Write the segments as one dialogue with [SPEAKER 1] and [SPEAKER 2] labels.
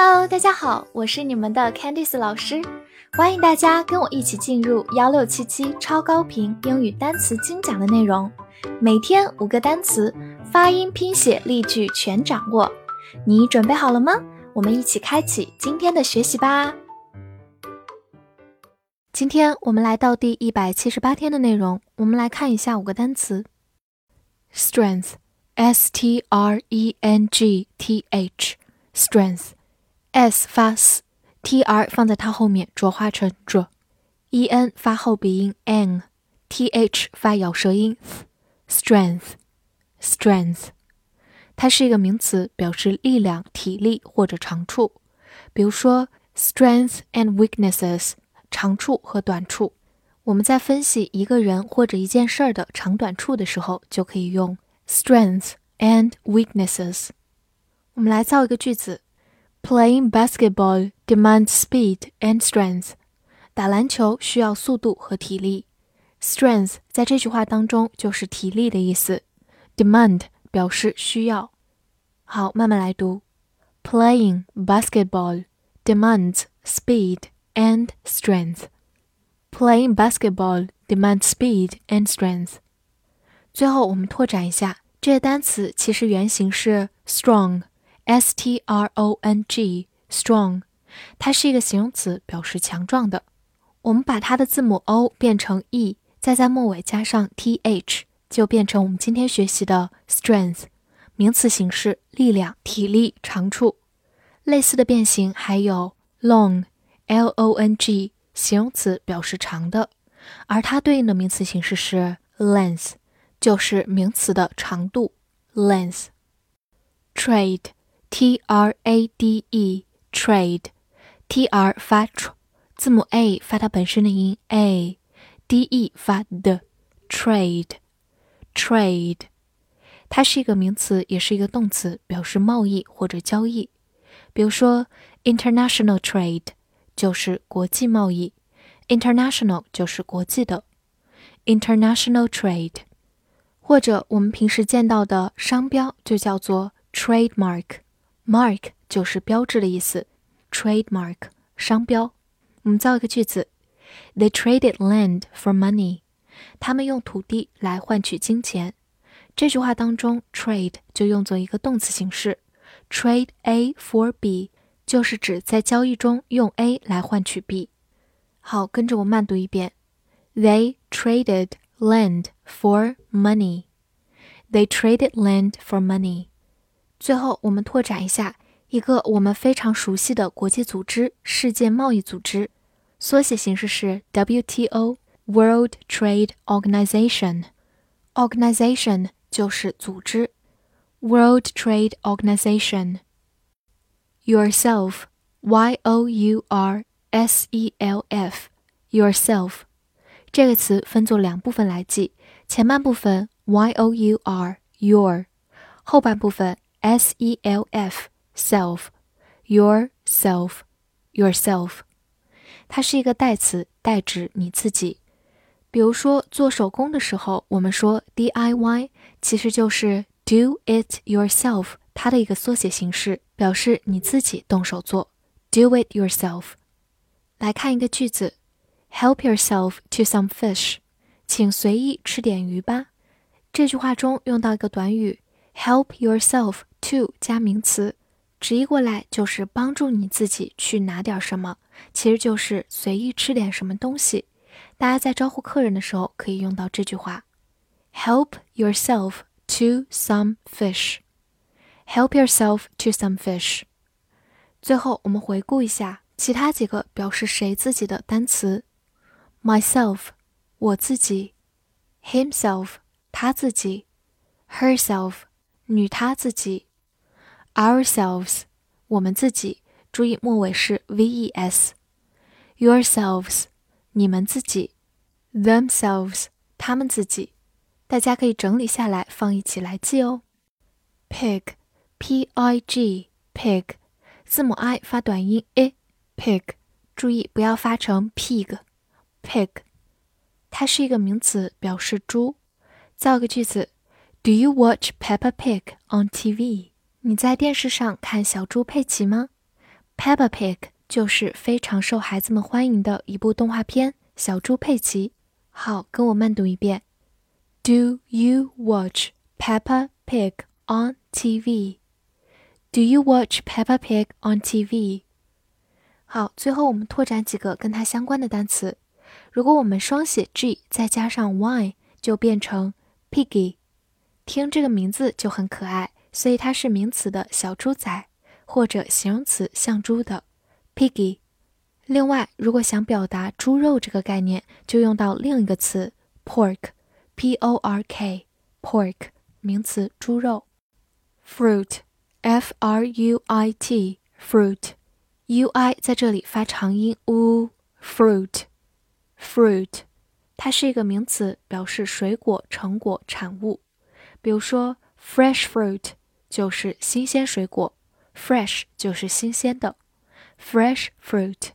[SPEAKER 1] Hello，大家好，我是你们的 Candice 老师，欢迎大家跟我一起进入幺六七七超高频英语单词精讲的内容，每天五个单词，发音、拼写、例句全掌握，你准备好了吗？我们一起开启今天的学习吧。今天我们来到第一百七十八天的内容，我们来看一下五个单词：strength，s t r e n g t h，strength。S 发 s，t r 放在它后面浊化成 j，e n 发后鼻音 n，t h 发咬舌音 strength，strength，它是一个名词，表示力量、体力或者长处。比如说 strength and weaknesses，长处和短处。我们在分析一个人或者一件事儿的长短处的时候，就可以用 strength and weaknesses。我们来造一个句子。Playing basketball demands speed and strength. 打篮球需要速度和体力。Strength 在这句话当中就是体力的意思。Demand 表示需要。好，慢慢来读。Playing basketball demands speed and strength. Playing basketball demands speed and strength. 最后我们拓展一下，这个单词其实原型是 strong。 S T R O N G，strong，它是一个形容词，表示强壮的。我们把它的字母 O 变成 E，再在末尾加上 T H，就变成我们今天学习的 strength，名词形式，力量、体力、长处。类似的变形还有 long，L O N G，形容词，表示长的，而它对应的名词形式是 length，就是名词的长度 length。trade。T R A D E，trade，T R 发 tr，字母 A 发它本身的音 A，D E 发的，trade，trade，它是一个名词，也是一个动词，表示贸易或者交易。比如说，international trade 就是国际贸易，international 就是国际的，international trade，或者我们平时见到的商标就叫做 trademark。Mark 就是标志的意思，trademark 商标。我们造一个句子：They traded land for money。他们用土地来换取金钱。这句话当中，trade 就用作一个动词形式，trade A for B 就是指在交易中用 A 来换取 B。好，跟着我慢读一遍：They traded land for money。They traded land for money。最后，我们拓展一下一个我们非常熟悉的国际组织——世界贸易组织，缩写形式是 WTO（World Trade Organization）。Organization 就是组织，World Trade Organization。Yourself（Y-O-U-R-S-E-L-F），Yourself 这个词分作两部分来记，前半部分 Y-O-U-R，Your，后半部分。S E L F self yourself yourself，它是一个代词，代指你自己。比如说做手工的时候，我们说 D I Y，其实就是 Do it yourself，它的一个缩写形式，表示你自己动手做。Do it yourself。来看一个句子，Help yourself to some fish，请随意吃点鱼吧。这句话中用到一个短语 Help yourself。to 加名词，直译过来就是帮助你自己去拿点什么，其实就是随意吃点什么东西。大家在招呼客人的时候可以用到这句话：Help yourself to some fish. Help yourself to some fish. 最后我们回顾一下其他几个表示谁自己的单词：myself 我自己，himself 他自己，herself 女她自己。ourselves，我们自己，注意末尾是 v-e-s。yourselves，你们自己；themselves，他们自己。大家可以整理下来，放一起来记哦。pig，p-i-g，pig，字母 i 发短音 i，pig，注意不要发成 pig，pig，它是一个名词，表示猪。造个句子：Do you watch Peppa Pig on TV？你在电视上看小猪佩奇吗 Peppa Pig 就是非常受孩子们欢迎的一部动画片《小猪佩奇》。好，跟我慢读一遍。Do you watch Peppa Pig on TV? Do you watch Peppa Pig on TV? 好，最后我们拓展几个跟它相关的单词。如果我们双写 g 再加上 y，就变成 piggy。听这个名字就很可爱，所以它是名词的小猪仔，或者形容词像猪的 piggy。另外，如果想表达猪肉这个概念，就用到另一个词 pork，p o r k，pork 名词猪肉。fruit，f r u i t，fruit，u i 在这里发长音 u，fruit，fruit，它是一个名词，表示水果、成果、产物。比如说，fresh fruit 就是新鲜水果，fresh 就是新鲜的，fresh fruit。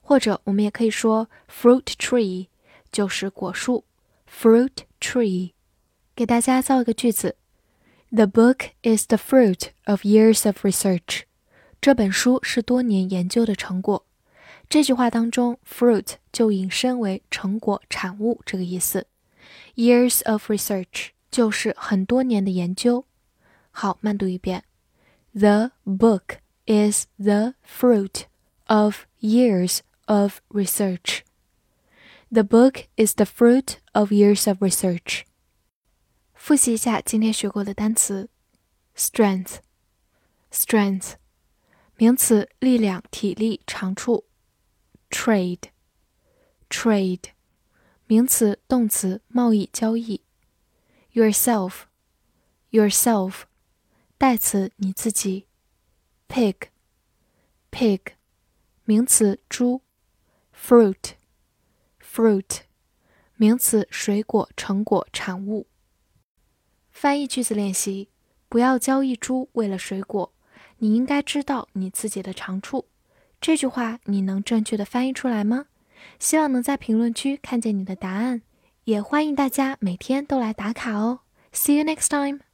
[SPEAKER 1] 或者我们也可以说 fruit tree 就是果树，fruit tree。给大家造一个句子：The book is the fruit of years of research。这本书是多年研究的成果。这句话当中，fruit 就引申为成果、产物这个意思。Years of research 就是很多年的研究。好，慢读一遍：The book is the fruit of years of research. The book is the fruit of years of research. 复习一下今天学过的单词：strength，strength，名词，力量、体力、长处；trade，trade，名词、动词，贸易、交易 ；yourself，yourself，代词，你自己；pig，pig，名词，猪。fruit fruit 名词，水果、成果、产物。翻译句子练习：不要交易猪为了水果。你应该知道你自己的长处。这句话你能正确的翻译出来吗？希望能在评论区看见你的答案。也欢迎大家每天都来打卡哦。See you next time.